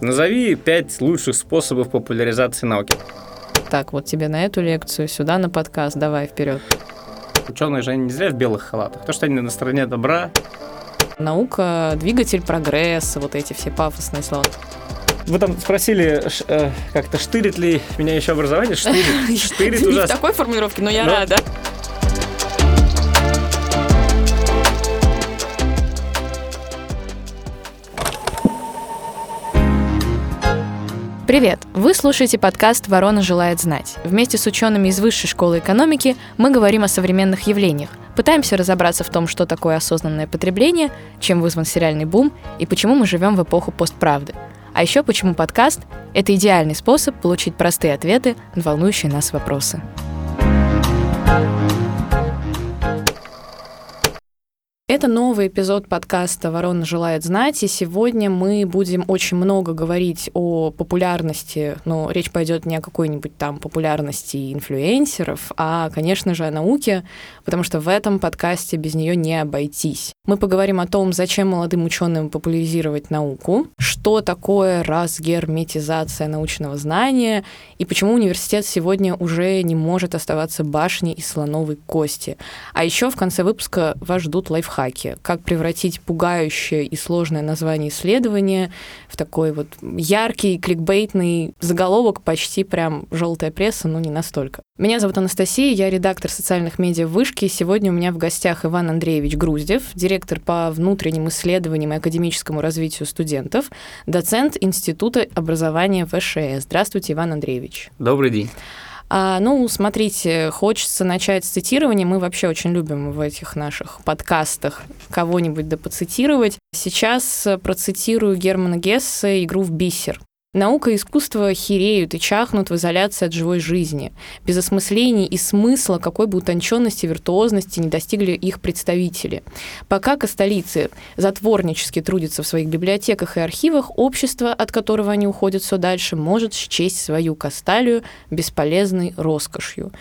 Назови пять лучших способов популяризации науки. Так, вот тебе на эту лекцию, сюда на подкаст, давай вперед. Ученые же они не зря в белых халатах. То, что они на стороне добра. Наука, двигатель прогресса, вот эти все пафосные слова. Вы там спросили, э, как-то штырит ли меня еще образование? Штырит. Штырит Не в ужасно. такой формулировке, но я Но- рада. Привет! Вы слушаете подкаст «Ворона желает знать». Вместе с учеными из Высшей школы экономики мы говорим о современных явлениях, пытаемся разобраться в том, что такое осознанное потребление, чем вызван сериальный бум и почему мы живем в эпоху постправды. А еще почему подкаст – это идеальный способ получить простые ответы на волнующие нас вопросы. Это новый эпизод подкаста «Ворона желает знать», и сегодня мы будем очень много говорить о популярности, но речь пойдет не о какой-нибудь там популярности инфлюенсеров, а, конечно же, о науке, потому что в этом подкасте без нее не обойтись. Мы поговорим о том, зачем молодым ученым популяризировать науку, что такое разгерметизация научного знания и почему университет сегодня уже не может оставаться башней из слоновой кости. А еще в конце выпуска вас ждут лайфхаки. Как превратить пугающее и сложное название исследования в такой вот яркий, кликбейтный заголовок, почти прям желтая пресса, но не настолько. Меня зовут Анастасия, я редактор социальных медиа Вышки. Сегодня у меня в гостях Иван Андреевич Груздев, директор по внутренним исследованиям и академическому развитию студентов, доцент Института образования ВШС. Здравствуйте, Иван Андреевич. Добрый день. А, ну, смотрите, хочется начать с цитирования. Мы вообще очень любим в этих наших подкастах кого-нибудь да поцитировать. Сейчас э, процитирую Германа Гесса «Игру в бисер». Наука и искусство хереют и чахнут в изоляции от живой жизни, без осмыслений и смысла, какой бы утонченности виртуозности не достигли их представители. Пока костолицы затворнически трудятся в своих библиотеках и архивах, общество, от которого они уходят все дальше, может счесть свою касталию бесполезной роскошью.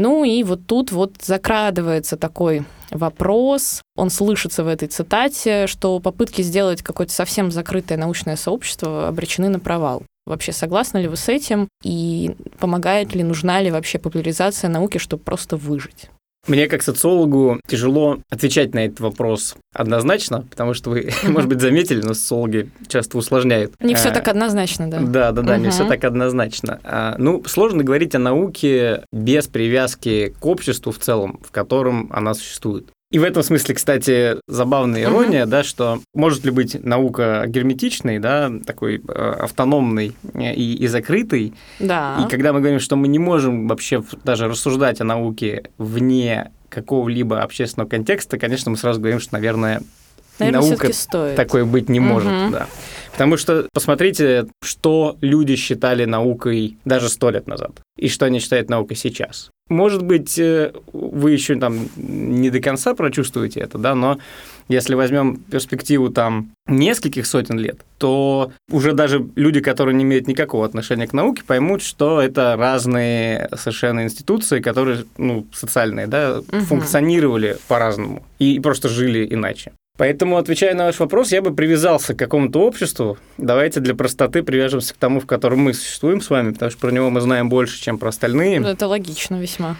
Ну и вот тут вот закрадывается такой вопрос, он слышится в этой цитате, что попытки сделать какое-то совсем закрытое научное сообщество обречены на провал. Вообще согласны ли вы с этим? И помогает ли, нужна ли вообще популяризация науки, чтобы просто выжить? Мне как социологу тяжело отвечать на этот вопрос однозначно, потому что вы, может быть, заметили, но социологи часто усложняют. Не все А, так однозначно, да. Да, да, да, не Мгм. все так однозначно. А, Ну, сложно говорить о науке без привязки к обществу в целом, в котором она существует. И в этом смысле, кстати, забавная ирония, да, что может ли быть наука герметичной, да, такой э, автономной э, и, и закрытой, Да. и когда мы говорим, что мы не можем вообще даже рассуждать о науке вне какого-либо общественного контекста, конечно, мы сразу говорим, что, наверное, Наверное, наука стоит. такое быть не может, Мгм. да. Потому что посмотрите, что люди считали наукой даже сто лет назад, и что они считают наукой сейчас. Может быть, э, вы еще там не до конца прочувствуете это, да, но если возьмем перспективу там нескольких сотен лет, то уже даже люди, которые не имеют никакого отношения к науке, поймут, что это разные совершенно институции, которые, ну, социальные, да, Мгм. функционировали по-разному и просто жили иначе. Поэтому, отвечая на ваш вопрос, я бы привязался к какому-то обществу. Давайте для простоты привяжемся к тому, в котором мы существуем с вами, потому что про него мы знаем больше, чем про остальные. Ну, Это логично весьма.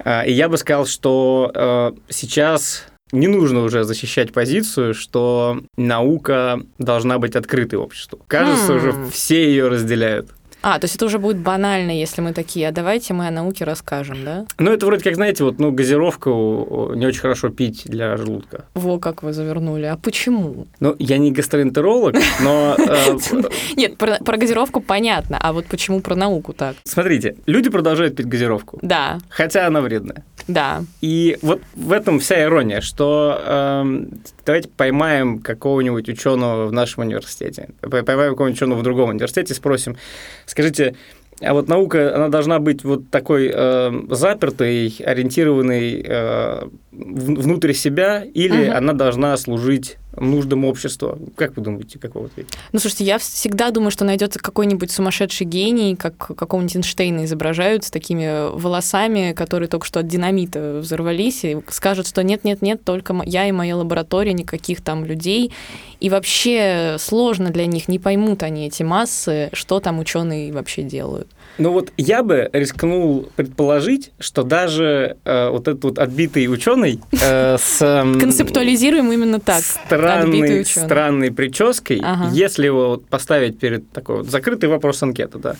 А, И я бы сказал, что э, сейчас не нужно уже защищать позицию, что наука должна быть открытой обществу. Кажется, Хм. уже все ее разделяют. А, то есть это уже будет банально, если мы такие, а давайте мы о науке расскажем, да? Ну, это вроде как, знаете, вот, ну, газировку не очень хорошо пить для желудка. Во, как вы завернули. А почему? Ну, я не гастроэнтеролог, но э, Нет, про, газировку понятно, а вот почему про науку так? смотрите, люди продолжают пить газировку, Да, хотя она вредная. да. И вот в этом вся ирония, что эм, давайте поймаем какого-нибудь ученого в нашем университете, поймаем какого-нибудь ученого в другом университете спросим, скажите, а вот наука, она должна быть вот такой э, запертой, ориентированной э, внутрь себя, или Мгм. она должна служить нуждам общества? Как вы думаете, как вы ответите? Ну, слушайте, я всегда думаю, что найдется какой-нибудь сумасшедший гений, как какого-нибудь Эйнштейна изображают с такими волосами, которые только что от динамита взорвались, и скажут, что нет-нет-нет, только я и моя лаборатория, никаких там людей. И вообще сложно для них, не поймут они эти массы, что там ученые вообще делают. Ну вот я бы рискнул предположить, что даже э, вот этот вот отбитый ученый э, с... Э, Концептуализируем именно так. Странной, странной прической, ага. если его поставить перед такой вот закрытый вопрос анкеты, да,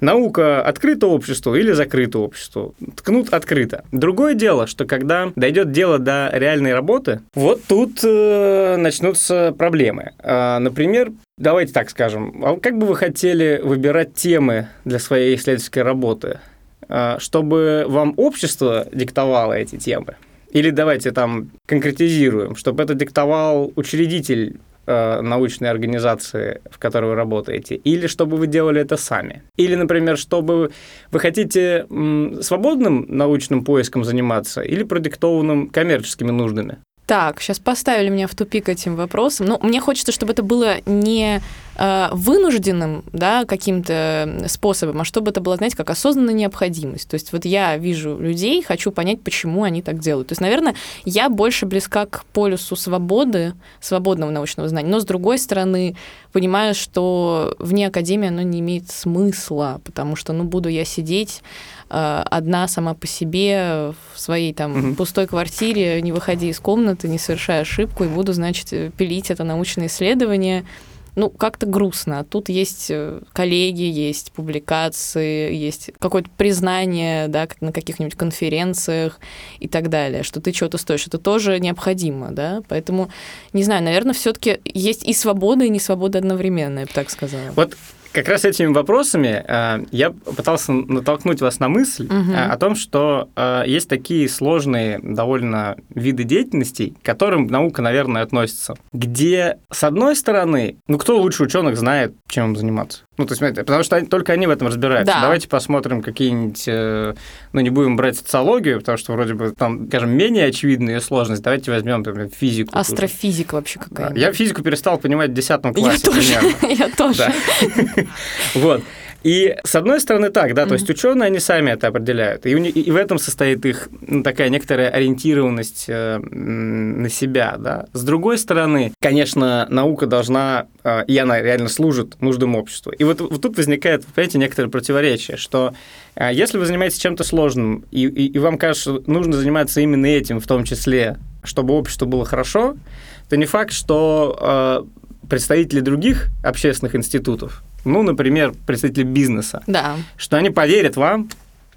наука открыта обществу или закрыта обществу. Ткнут открыто. Другое дело, что когда дойдет дело до реальной работы, вот тут э, начнутся проблемы. Э, например, давайте так скажем, а как бы вы хотели выбирать темы для своей исследовательской работы? Э, чтобы вам общество диктовало эти темы? Или давайте там конкретизируем, чтобы это диктовал учредитель Э, научной организации, в которой вы работаете, или чтобы вы делали это сами. Или, например, чтобы вы хотите свободным научным поиском заниматься или продиктованным коммерческими нуждами. Так, сейчас поставили меня в тупик этим вопросом. Ну, мне хочется, чтобы это было не э, вынужденным, да, каким-то способом, а чтобы это было, знаете, как осознанная необходимость. То есть вот я вижу людей, хочу понять, почему они так делают. То есть, наверное, я больше близка к полюсу свободы, свободного научного знания, но с другой стороны понимаю, что вне академии оно не имеет смысла, потому что, ну, буду я сидеть Э, одна сама по себе в своей там угу. пустой квартире, не выходя из комнаты, не совершая ошибку, и буду, значит, пилить это научное исследование. Ну, как-то грустно. Тут есть э, коллеги, есть публикации, есть какое-то признание, да, на каких-нибудь конференциях и так далее, что ты чего-то стоишь. Это тоже необходимо, да. Поэтому, не знаю, наверное, все-таки есть и свобода, и не свобода одновременно, я бы так сказала. Вот как раз этими вопросами э, я пытался натолкнуть вас на мысль угу. о том, что э, есть такие сложные довольно виды деятельности, к которым наука, наверное, относится, где, с одной стороны, ну кто лучше ученых знает, чем им заниматься? Ну, то есть, потому что они, только они в этом разбираются. Да. Давайте посмотрим какие-нибудь, э, ну, не будем брать социологию, потому что вроде бы там, скажем, менее очевидная сложность. Давайте возьмем, например, физику. Астрофизика вообще какая-то. Я физику перестал понимать в 10 классе. Я тоже. Я тоже. Вот. И с одной стороны так, да, mm-hmm. то есть ученые, они сами это определяют. И, и в этом состоит их ну, такая некоторая ориентированность э, на себя, да. С другой стороны, конечно, наука должна, э, и она реально служит нуждам общества. И вот, вот тут возникает, понимаете, некоторое противоречие, что э, если вы занимаетесь чем-то сложным, и, и, и вам кажется, что нужно заниматься именно этим в том числе, чтобы обществу было хорошо, то не факт, что э, представители других общественных институтов ну, например, представители бизнеса, да. что они поверят вам,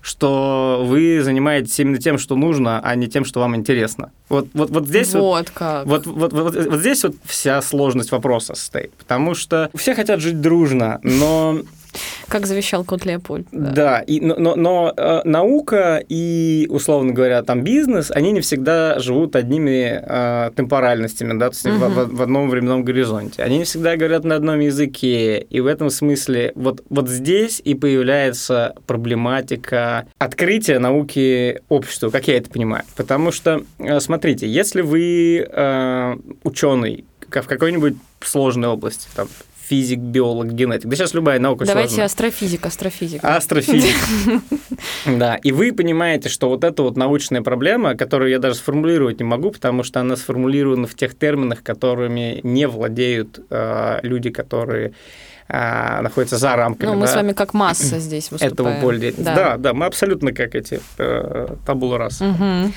что вы занимаетесь именно тем, что нужно, а не тем, что вам интересно. Вот, вот, вот здесь вот, вот как. Вот, вот, вот, вот здесь вот вся сложность вопроса стоит, потому что все хотят жить дружно, но как завещал кот Леопольд. Да, да и, но, но, но э, наука и, условно говоря, там бизнес, они не всегда живут одними э, темпоральностями, да, то есть угу. в, в одном временном горизонте. Они не всегда говорят на одном языке, и в этом смысле вот, вот здесь и появляется проблематика открытия науки обществу, как я это понимаю. Потому что, э, смотрите, если вы э, ученый, в какой-нибудь сложной области, там, физик, биолог, генетик. Да сейчас любая наука Давайте сложная. астрофизик, астрофизика. Астрофизик. Да, и вы понимаете, что вот эта вот научная проблема, которую я даже сформулировать не могу, потому что она сформулирована в тех терминах, которыми не владеют э, люди, которые а, находятся за рамками. Ну, мы да, с вами как масса здесь выступаем. Этого поля. Да. да, да, мы абсолютно как эти э, табула раз. Угу.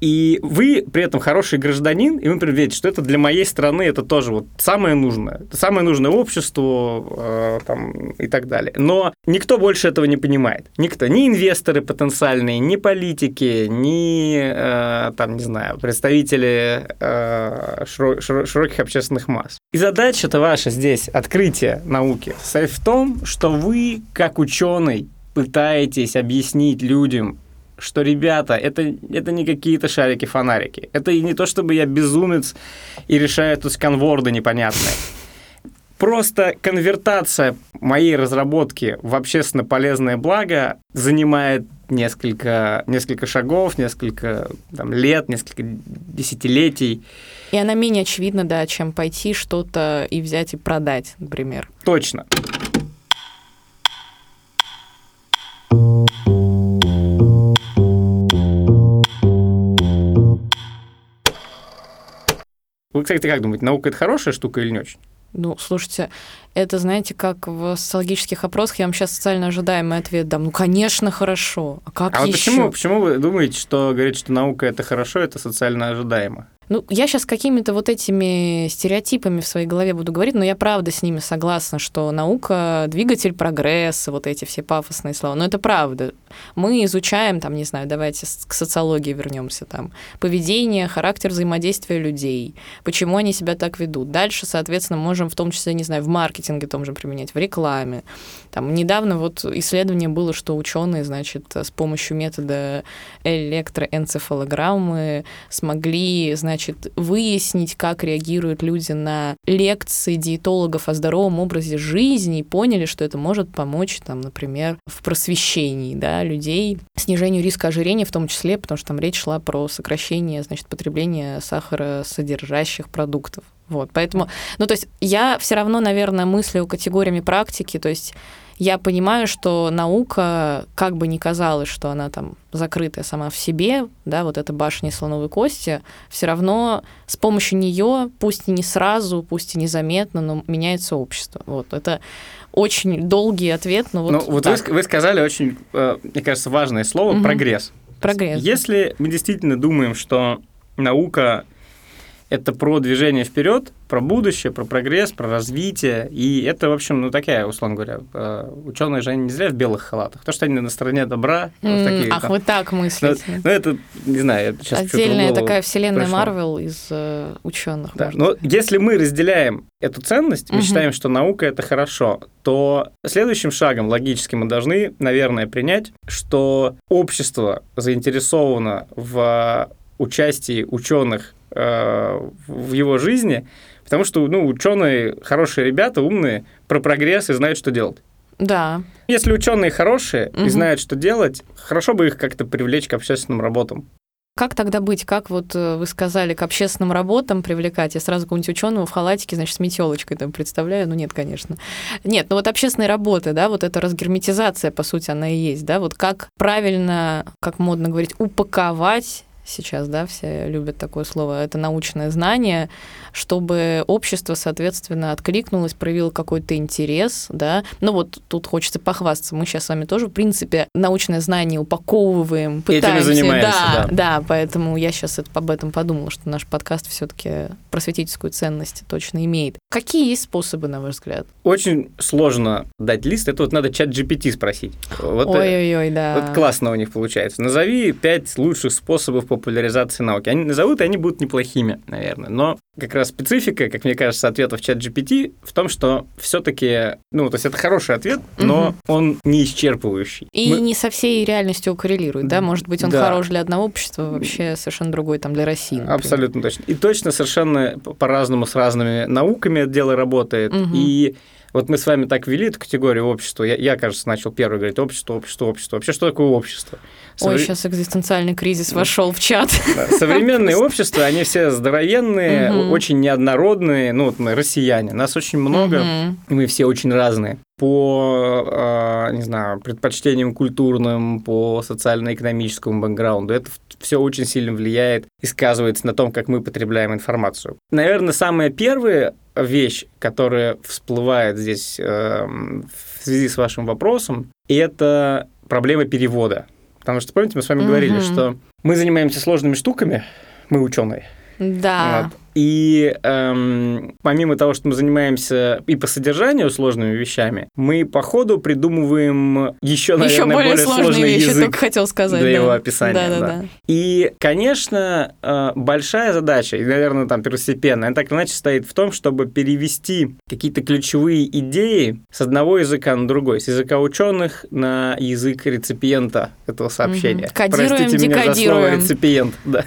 И вы при этом хороший гражданин, и вы верите, что это для моей страны это тоже вот самое нужное. Самое нужное обществу э, там, и так далее. Но никто больше этого не понимает. Никто. Ни инвесторы потенциальные, ни политики, ни, э, там, не знаю, представители э, широ- широ- широких общественных масс. И задача-то ваша здесь, открытие науки, в том, что вы, как ученый, пытаетесь объяснить людям, что, ребята, это, это не какие-то шарики-фонарики. Это не то, чтобы я безумец и решаю тут сканворды непонятные. Просто конвертация моей разработки в общественно полезное благо занимает несколько, несколько шагов, несколько там, лет, несколько десятилетий. И она менее очевидна, да, чем пойти что-то и взять и продать, например. Точно. Вы, кстати, как думаете, наука это хорошая штука или не очень? Ну, слушайте, это, знаете, как в социологических опросах, я вам сейчас социально ожидаемый ответ дам. Ну, конечно, хорошо. А как а еще? почему, почему вы думаете, что говорит, что наука это хорошо, это социально ожидаемо? Ну, я сейчас какими-то вот этими стереотипами в своей голове буду говорить, но я правда с ними согласна, что наука — двигатель прогресса, вот эти все пафосные слова. Но это правда. Мы изучаем, там, не знаю, давайте к социологии вернемся, там, поведение, характер взаимодействия людей, почему они себя так ведут. Дальше, соответственно, можем в том числе, не знаю, в маркетинге том же применять, в рекламе. Там, недавно вот исследование было, что ученые, значит, с помощью метода электроэнцефалограммы смогли, значит, значит, выяснить, как реагируют люди на лекции диетологов о здоровом образе жизни, и поняли, что это может помочь, там, например, в просвещении да, людей, снижению риска ожирения в том числе, потому что там речь шла про сокращение, значит, потребления сахаросодержащих продуктов. Вот, поэтому, ну, то есть я все равно, наверное, мыслю категориями практики, то есть я понимаю, что наука, как бы ни казалось, что она там закрытая сама в себе, да, вот эта башня слоновой кости, все равно с помощью нее, пусть и не сразу, пусть и незаметно, но меняется общество. Вот это очень долгий ответ, но вот. Ну, вот вы, вы сказали очень, э, мне кажется, важное слово угу. прогресс. Прогресс. Если мы действительно думаем, что наука это про движение вперед, про будущее, про прогресс, про развитие. И это, в общем, ну такая, условно говоря, э, ученые же они не зря в белых халатах. То, что они на стороне добра. Mm, такие, ах, там, вы так мыслите. Ну, ну, это, не знаю, это сейчас Отдельная такая вселенная Марвел из э, ученых. Да. Но если мы разделяем эту ценность, мы угу. считаем, что наука это хорошо, то следующим шагом логическим мы должны, наверное, принять, что общество заинтересовано в участии ученых в его жизни, потому что, ну, ученые хорошие ребята, умные, про прогресс и знают, что делать. Да. Если ученые хорошие угу. и знают, что делать, хорошо бы их как-то привлечь к общественным работам. Как тогда быть? Как вот э, вы сказали, к общественным работам привлекать? Я сразу какого-нибудь ученого в халатике, значит, с метелочкой там представляю. Ну нет, конечно. Нет, ну вот общественные работы, да, вот эта разгерметизация, по сути, она и есть, да, вот как правильно, как модно говорить, упаковать сейчас, да, все любят такое слово, это научное знание, чтобы общество, соответственно, откликнулось, проявило какой-то интерес, да. Ну вот тут хочется похвастаться, мы сейчас с вами тоже, в принципе, научное знание упаковываем, пытаемся. Этим да, да, да, поэтому я сейчас это, об этом подумала, что наш подкаст все таки просветительскую ценность точно имеет. Какие есть способы, на ваш взгляд? Очень сложно дать лист, это вот надо чат GPT спросить. Вот, э, Ой-ой-ой, да. Вот классно у них получается. Назови пять лучших способов популяризации науки. Они назовут, и они будут неплохими, наверное. Но как раз специфика, как мне кажется, ответа в чат GPT в том, что все-таки, ну, то есть это хороший ответ, но угу. он не исчерпывающий. И Мы... не со всей реальностью коррелирует, да? Может быть, он да. хорош для одного общества, вообще совершенно другой там для России. Например. Абсолютно точно. И точно совершенно по-разному с разными науками это дело работает. Угу. И вот мы с вами так ввели эту категорию общества. Я, я, кажется, начал первый говорить общество, общество, общество. Вообще, что такое общество? Совре... Ой, сейчас экзистенциальный кризис вошел в чат. Современные общества, они все здоровенные, очень неоднородные. Ну, вот мы россияне, нас очень много, и мы все очень разные по, а, не знаю, предпочтениям культурным, по социально-экономическому бэкграунду. Это все очень сильно влияет и сказывается на том, как мы потребляем информацию. Наверное, самая первая вещь, которая всплывает здесь э, в связи с вашим вопросом, это проблема перевода. Потому что, помните, мы с вами угу. говорили, что мы занимаемся сложными штуками, мы ученые. Да. Вот. И эм, помимо того, что мы занимаемся и по содержанию сложными вещами, мы по ходу придумываем еще, наверное, еще более, более сложные сложный вещи, язык только хотел сказать, для да. его описания. Да, да, да. Да. И, конечно, э, большая задача, и, наверное, там первостепенная, она так или иначе стоит в том, чтобы перевести какие-то ключевые идеи с одного языка на другой, с языка ученых на язык реципиента этого сообщения. Угу. Кодируем, Простите декодируем. меня за слово реципиент. Да.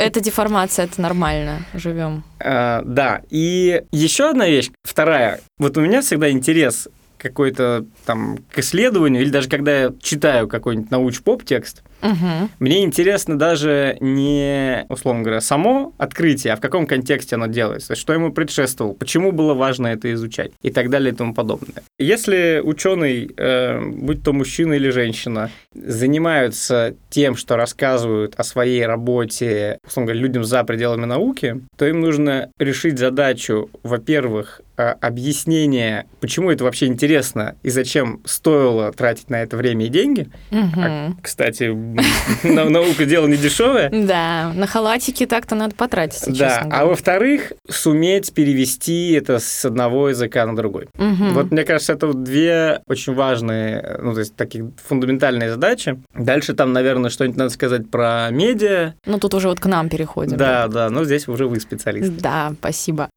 Это деформация, это нормально. Живем прям. А, да, и еще одна вещь, вторая. Вот у меня всегда интерес какой-то там к исследованию, или даже когда я читаю какой-нибудь науч-поп текст, Угу. Мне интересно даже не, условно говоря, само открытие, а в каком контексте оно делается, что ему предшествовало, почему было важно это изучать и так далее и тому подобное. Если ученый, э, будь то мужчина или женщина, занимаются тем, что рассказывают о своей работе, условно говоря, людям за пределами науки, то им нужно решить задачу, во-первых, э, объяснение, почему это вообще интересно и зачем стоило тратить на это время и деньги. Угу. А, кстати, наука дело не дешевое. Да, на халатике так-то надо потратиться, Да, а во-вторых, суметь перевести это с одного языка на другой. Вот мне кажется, это две очень важные, ну, то есть такие фундаментальные задачи. Дальше там, наверное, что-нибудь надо сказать про медиа. Ну, тут уже вот к нам переходим. Да, да, но здесь уже вы специалист. Да, спасибо.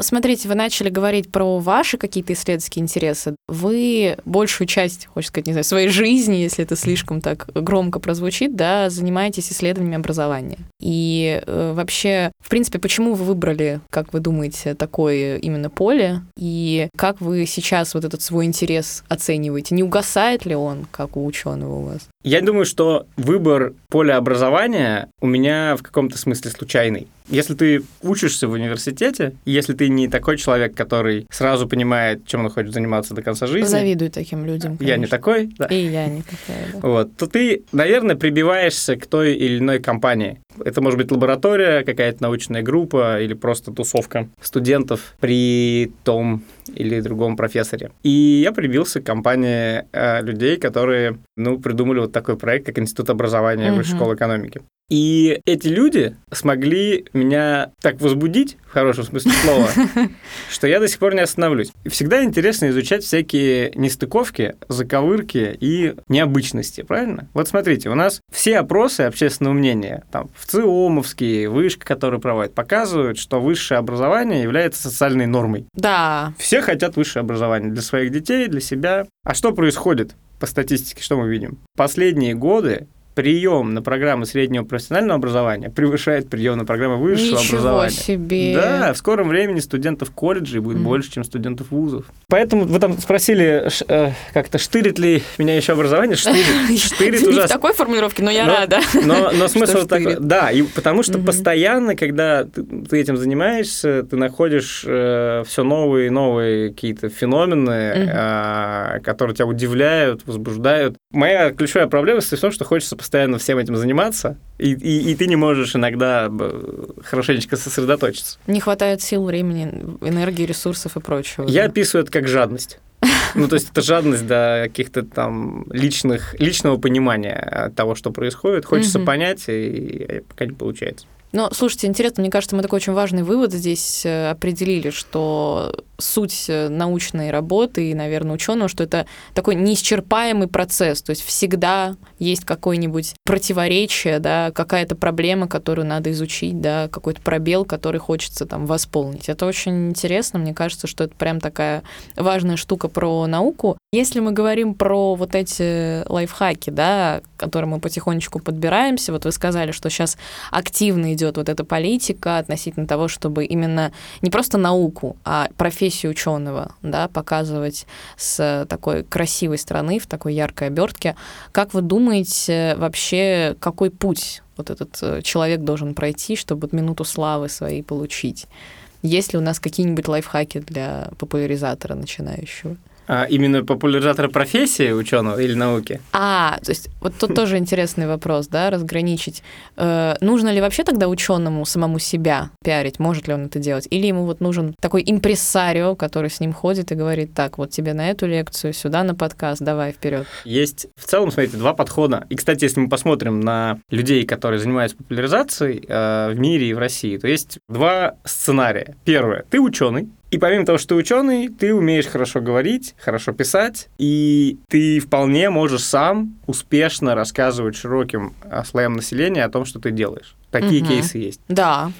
Смотрите, вы начали говорить про ваши какие-то исследовательские интересы. Вы большую часть, хочется сказать, не знаю, своей жизни, если это слишком так громко прозвучит, да, занимаетесь исследованиями образования. И э, вообще, в принципе, почему вы выбрали, как вы думаете, такое именно поле? И как вы сейчас вот этот свой интерес оцениваете? Не угасает ли он, как у ученого у вас? Я думаю, что выбор поля образования у меня в каком-то смысле случайный. Если ты учишься в университете, если ты не такой человек, который сразу понимает, чем он хочет заниматься до конца жизни, Завидую таким людям. я не конечно. такой, да, И я не такая, да. вот, то ты, наверное, прибиваешься к той или иной компании. Это может быть лаборатория, какая-то научная группа или просто тусовка студентов при том или другом профессоре. И я прибился к компании э, людей, которые, ну, придумали вот такой проект, как Институт образования Мгм. Высшей школы экономики. И эти люди смогли меня так возбудить, в хорошем смысле слова, что я до сих пор не остановлюсь. Всегда интересно изучать всякие нестыковки, заковырки и необычности, правильно? Вот смотрите, у нас все опросы общественного мнения, там, в ЦИОМовские, вышка, которые проводят, показывают, что высшее образование является социальной нормой. Да, Все хотят высшее образование для своих детей, для себя. А что происходит по статистике, что мы видим? Последние годы прием на программы среднего профессионального образования превышает прием на программы высшего ничего образования. себе. Да, в скором времени студентов колледжей будет Мгм. больше, чем студентов вузов. Поэтому вы там спросили, э, как-то штырит ли меня еще образование? Штырит. Штырит Не в ужасно. такой формулировке, но я Но- рада. Но, но смысл такой, да, и потому что постоянно, когда ты, ты этим занимаешься, ты находишь все новые и новые какие-то феномены, а, которые тебя удивляют, возбуждают. Моя ключевая проблема состоит в том, что хочется постоянно всем этим заниматься, и, и- и ты не можешь иногда б, хорошенечко сосредоточиться. Не хватает сил, времени, энергии, ресурсов и прочего. Я да. описываю это как жадность. Ну, то есть это жадность до каких-то там личных, личного понимания того, что происходит. Хочется понять, и пока не получается. Но, слушайте, интересно, мне кажется, мы такой очень важный вывод здесь э, определили, что суть э, научной работы и, наверное, ученого, что это такой неисчерпаемый процесс, то есть всегда есть какое-нибудь противоречие, да, какая-то проблема, которую надо изучить, да, какой-то пробел, который хочется там восполнить. Это очень интересно, мне кажется, что это прям такая важная штука про науку. Если мы говорим про вот эти лайфхаки, да, к которым мы потихонечку подбираемся, вот вы сказали, что сейчас активно идет вот эта политика относительно того, чтобы именно не просто науку, а профессию ученого, да, показывать с такой красивой стороны, в такой яркой обертке. Как вы думаете, вообще, какой путь вот этот э, человек должен пройти, чтобы вот минуту славы своей получить? Есть ли у нас какие-нибудь лайфхаки для популяризатора начинающего? А именно популяризатора профессии ученого или науки? А, то есть вот тут тоже интересный вопрос, да, разграничить. Э, нужно ли вообще тогда ученому самому себя пиарить, может ли он это делать? Или ему вот нужен такой импрессарио, который с ним ходит и говорит, так, вот тебе на эту лекцию, сюда на подкаст, давай вперед. Есть в целом, смотрите, два подхода. И, кстати, если мы посмотрим на людей, которые занимаются популяризацией э, в мире и в России, то есть два сценария. Первое. Ты ученый, и помимо того, что ты ученый, ты умеешь хорошо говорить, хорошо писать, и ты вполне можешь сам успешно рассказывать широким э, слоям населения о том, что ты делаешь. Такие Мгм. кейсы есть. Да,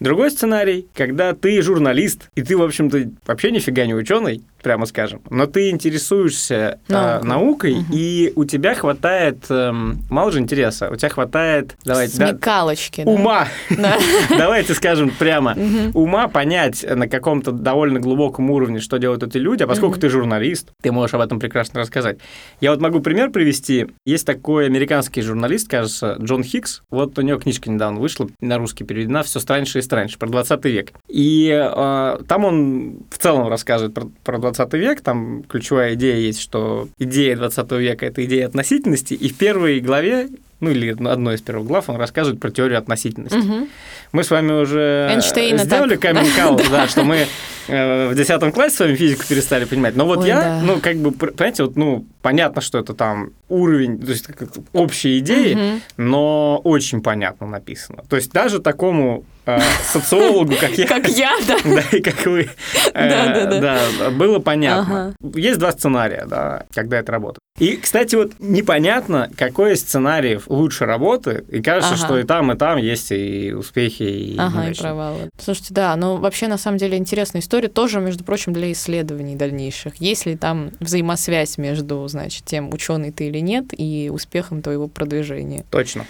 Другой сценарий, когда ты журналист, и ты, в общем-то, вообще нифига не ученый, прямо скажем, но ты интересуешься э, Наукой. Мгм. и у тебя хватает, эм, мало же интереса, у тебя хватает, давайте, да, Смекалочки. да. ума, Да. давайте скажем прямо, Мгм. ума понять на каком-то довольно глубоком уровне, что делают эти люди, а поскольку Мгм. ты журналист, ты можешь об этом прекрасно рассказать. Я вот могу пример привести. Есть такой американский журналист, кажется, Джон Хикс. Вот у него книжка недавно вышла, на русский переведена, все страньше и страньше, про 20 век. И э, там он в целом рассказывает про, про 20 век, там ключевая идея есть, что идея 20 века – это идея относительности, и в первой главе ну или одной из первых глав, он рассказывает про теорию относительности. Мгм. Мы с вами уже Эйнштейна сделали каминг да, что мы в 10 классе с вами физику перестали понимать. Но вот Ой, я, да. ну, как бы, понимаете, вот, ну, понятно, что это там уровень, то есть общие идеи, Мгм. но очень понятно написано. То есть даже такому э, социологу, как я, Как я, да. да, и как вы, э, да, было понятно. Есть два сценария, да, когда это работает. И, кстати, вот непонятно, какой из сценариев лучше работает, и кажется, Ага. что и там, и там есть и успехи, и Ага, и провалы. Слушайте, да, но вообще на самом деле интересная история тоже, между прочим, для исследований дальнейших. Есть ли там взаимосвязь между, значит, тем, ученый ты или нет, и успехом твоего продвижения? Точно.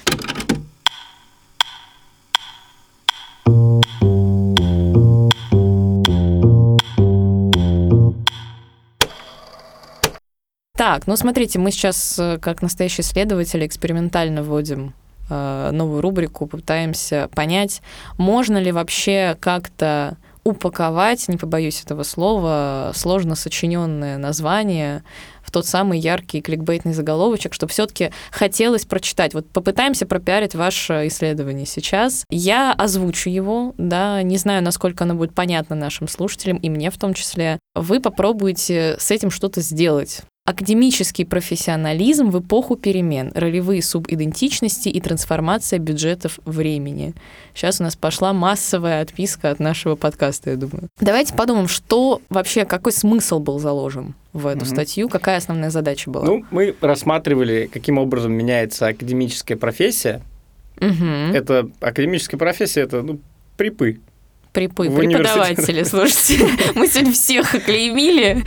Так, ну смотрите, мы сейчас, э, как настоящие исследователи, экспериментально вводим э, новую рубрику, пытаемся понять, можно ли вообще как-то упаковать, не побоюсь этого слова, сложно сочиненное название в тот самый яркий кликбейтный заголовочек, чтобы все-таки хотелось прочитать. Вот попытаемся пропиарить ваше исследование сейчас. Я озвучу его, да, не знаю, насколько оно будет понятно нашим слушателям, и мне в том числе. Вы попробуете с этим что-то сделать. Академический профессионализм в эпоху перемен, ролевые субидентичности и трансформация бюджетов времени. Сейчас у нас пошла массовая отписка от нашего подкаста, я думаю. Давайте подумаем, что вообще, какой смысл был заложен в эту Мгм. статью, какая основная задача была. Ну, мы рассматривали, каким образом меняется академическая профессия. Мгм. Это академическая профессия, это ну, припы. Припы, в преподаватели, слушайте. Мы сегодня всех оклеймили.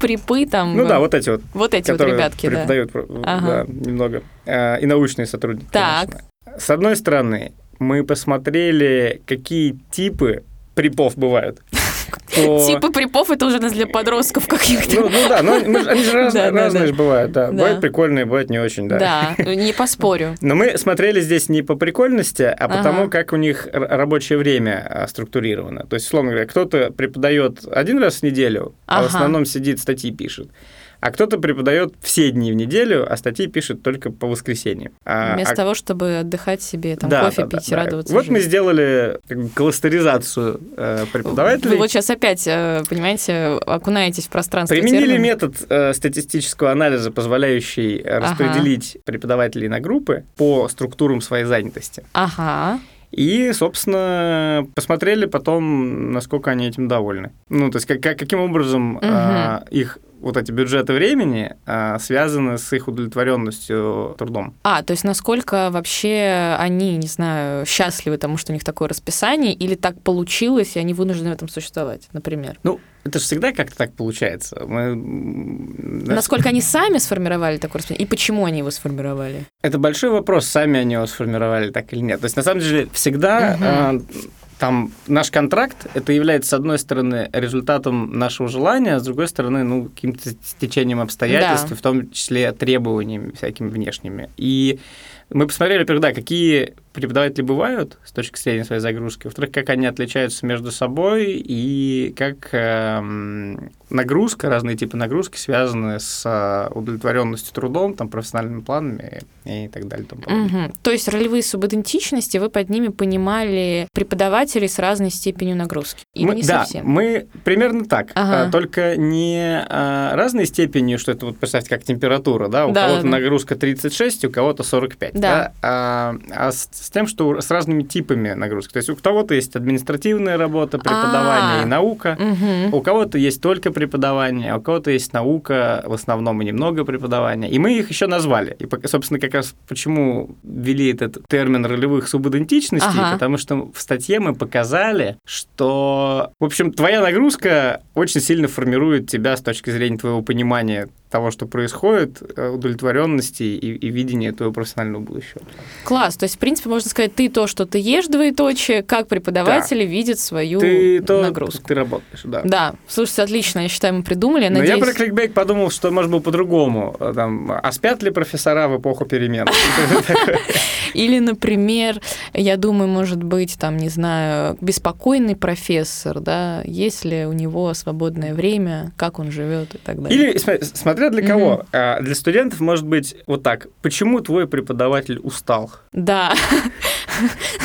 Припы там. Ну да, вот эти вот, Вот эти вот ребятки, да. преподают про- Ага. да, немного. Э, И научные сотрудники. Так. конечно. С одной стороны, мы посмотрели, какие типы припов бывают. По- Типы припов это уже для подростков каких-то. Ну, ну да, но мы они же разные, Да, да, разные да. же бывают, да. Да. Бывают прикольные, бывают не очень, да. Да, не поспорю. Но мы смотрели здесь не по прикольности, а Ага. потому, как у них рабочее время а, структурировано. То есть, условно говоря, кто-то преподает один раз в неделю, а в основном сидит, статьи пишет. А кто-то преподает все дни в неделю, а статьи пишет только по воскресеньям. А- Вместо а- того, чтобы отдыхать себе, там, Да, кофе да, пить и да. радоваться Вот мы жизни. сделали как бы, кластеризацию э, преподавателей. Вы вот сейчас опять, э, понимаете, окунаетесь в пространство Применили терминов. метод э, статистического анализа, позволяющий э, Ага. распределить преподавателей на группы по структурам своей занятости. Ага. И, собственно, посмотрели потом, насколько они этим довольны. Ну, то есть, как, как- каким образом а, их вот эти бюджеты времени а, связаны с их удовлетворенностью трудом. А, то есть насколько вообще они, не знаю, счастливы тому, что у них такое расписание, или так получилось, и они вынуждены в этом существовать, например? Ну, это же всегда как-то так получается. Мы, Насколько они сами сформировали такое расписание, и почему они его сформировали? Это большой вопрос, сами они его сформировали так или нет. То есть, на самом деле, всегда а, там наш контракт, это является, с одной стороны, результатом нашего желания, а с другой стороны, ну, каким-то стечением обстоятельств, Да. в том числе требованиями всякими внешними. И мы посмотрели, во-первых, да, какие преподаватели бывают с точки зрения своей загрузки, во-вторых, как они отличаются между собой и как эм, нагрузка, разные типы нагрузки связаны с э, удовлетворенностью трудом, там, профессиональными планами и так далее. тому. Мгм. То есть ролевые субидентичности, вы под ними понимали преподавателей с разной степенью нагрузки? Или Мы- не да, совсем? мы примерно так, Ага. а, только не а, разной степенью, что это вот представьте как температура, да, у Да, кого-то да. нагрузка 36, у кого-то 45, Да. а, а с, с тем, что с разными типами нагрузки. То есть у кого-то есть административная работа, преподавание А. и наука, Мгм. у кого-то есть только преподавание, а у кого-то есть наука, в основном и немного преподавания. И мы их еще назвали. И, собственно, как раз почему ввели этот термин ролевых субидентичностей, Ага. потому что в статье мы показали, что, в общем, твоя нагрузка очень сильно формирует тебя с точки зрения твоего понимания того, что происходит, э, удовлетворенности и, и видения твоего профессионального будущего. Класс. То есть, в принципе, можно сказать, ты то, что ты ешь, двоеточие, как преподаватели видят свою Ты то, нагрузку. ты работаешь, да. Да, слушайте, отлично, я считаю, мы придумали. Я Но надеюсь... я про кликбейк подумал, что может быть по-другому. Там, а спят ли профессора в эпоху перемен? Или, например, я думаю, может быть, там, не знаю, беспокойный профессор, да, есть ли у него свободное время, как он живет и так далее. Или, см- смотря для кого. А, Для студентов может быть вот так. Почему твой преподаватель устал? Да.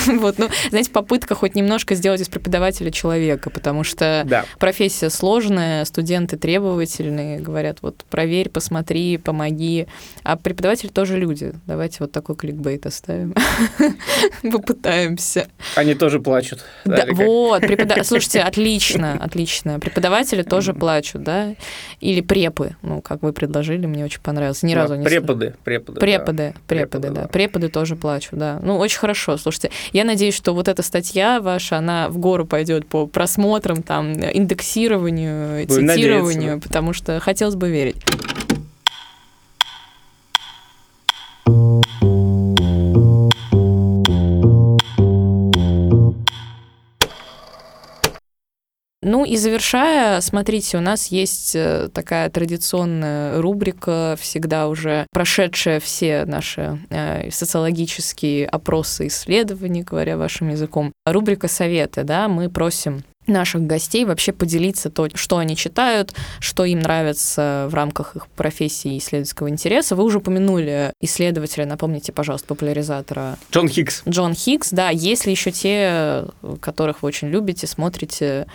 Вот, ну, знаете, попытка хоть немножко сделать из преподавателя человека, потому что Да. профессия сложная, студенты требовательные, говорят, вот проверь, посмотри, помоги. А преподаватели тоже люди. Давайте вот такой кликбейт оставим. Попытаемся. Они тоже плачут. Да, вот, препода- слушайте, отлично, отлично. Преподаватели тоже плачут, да? Или препы, ну, как вы предложили, мне очень понравилось. Ни разу не Преподы. Преподы, преподы, Преподы, да. Преподы тоже плачут, да. Ну, очень хорошо. Слушайте, я надеюсь, что вот эта статья ваша, она в гору пойдет по просмотрам, там, индексированию, Будем цитированию, надеяться, потому что хотелось бы верить. И завершая, смотрите, у нас есть э, такая традиционная рубрика, всегда уже прошедшая все наши э, социологические опросы, исследования, говоря вашим языком. Рубрика «Советы», да, мы просим наших гостей вообще поделиться то, что они читают, что им нравится в рамках их профессии и исследовательского интереса. Вы уже упомянули исследователя, напомните, пожалуйста, популяризатора Джон Хикс. Джон Хикс, да, есть ли еще те, которых вы очень любите, смотрите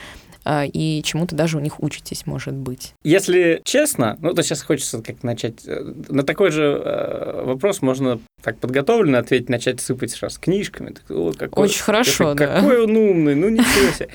и чему-то даже у них учитесь, может быть. Если честно, ну, то сейчас хочется как начать... э, На такой же э, вопрос можно так подготовленно ответить, начать сыпать сразу книжками. Так, «О, какой- Очень хорошо, какой, да. Какой он умный, ну ничего себе.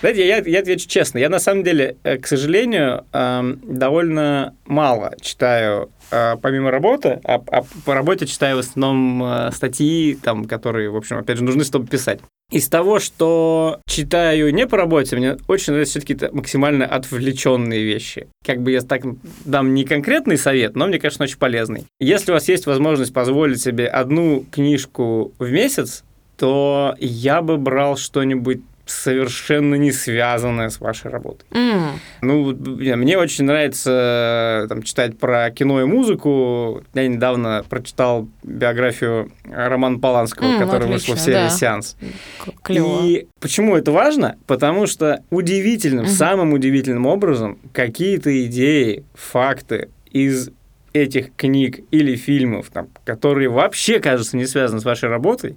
Знаете, я, я отвечу честно. Я на самом деле, э, к сожалению, эм, довольно мало читаю помимо работы, а, а по работе читаю в основном статьи, там, которые, в общем, опять же, нужны, чтобы писать. Из того, что читаю не по работе, мне очень нравятся все-таки максимально отвлеченные вещи. Как бы я так дам не конкретный совет, но мне он очень полезный. Если у вас есть возможность позволить себе одну книжку в месяц, то я бы брал что-нибудь совершенно не связанное с вашей работой. М, Ну, мне очень нравится э, там, читать про кино и музыку. Я недавно прочитал биографию Романа Поланского, М, которая вышла в отлично, серии да. «Сеанс». Клево. И почему это важно? Потому что удивительным, Мгм. самым удивительным образом какие-то идеи, факты из этих книг или фильмов, там, которые вообще, кажется, не связаны с вашей работой,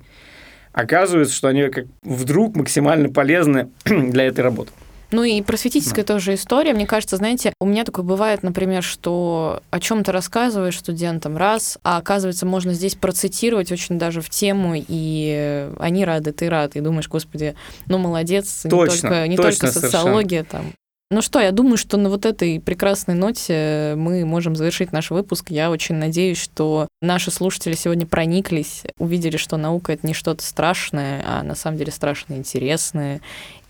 оказывается, что они как вдруг максимально полезны для этой работы. Ну и просветительская тоже история. Мне кажется, знаете, у меня такое бывает, например, что о чем то рассказываешь студентам раз, а оказывается, можно здесь процитировать очень даже в тему, и они рады, ты рад, и думаешь, господи, ну молодец, Точно, не только, не точно только социология там. Ну что, я думаю, что на вот этой прекрасной ноте мы можем завершить наш выпуск. Я очень надеюсь, что наши слушатели сегодня прониклись, увидели, что наука — это не что-то страшное, а на самом деле страшно интересное,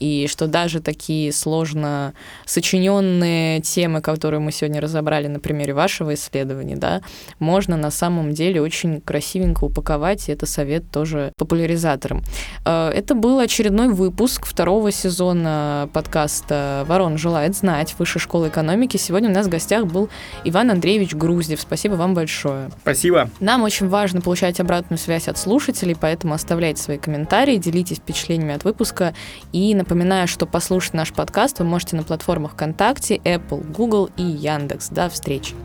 и что даже такие сложно сочиненные темы, которые мы сегодня разобрали на примере вашего исследования, да, можно на самом деле очень красивенько упаковать, и это совет тоже популяризаторам. Э, Это был очередной выпуск второго сезона подкаста «Ворон желает знать» Высшей школы экономики. Сегодня у нас в гостях был Иван Андреевич Груздев. Спасибо вам большое. Спасибо. Нам очень важно получать обратную связь от слушателей, поэтому оставляйте свои комментарии, делитесь впечатлениями от выпуска. И напоминаю, что послушать наш подкаст вы можете на платформах ВКонтакте, Apple, Google и Яндекс. До встречи!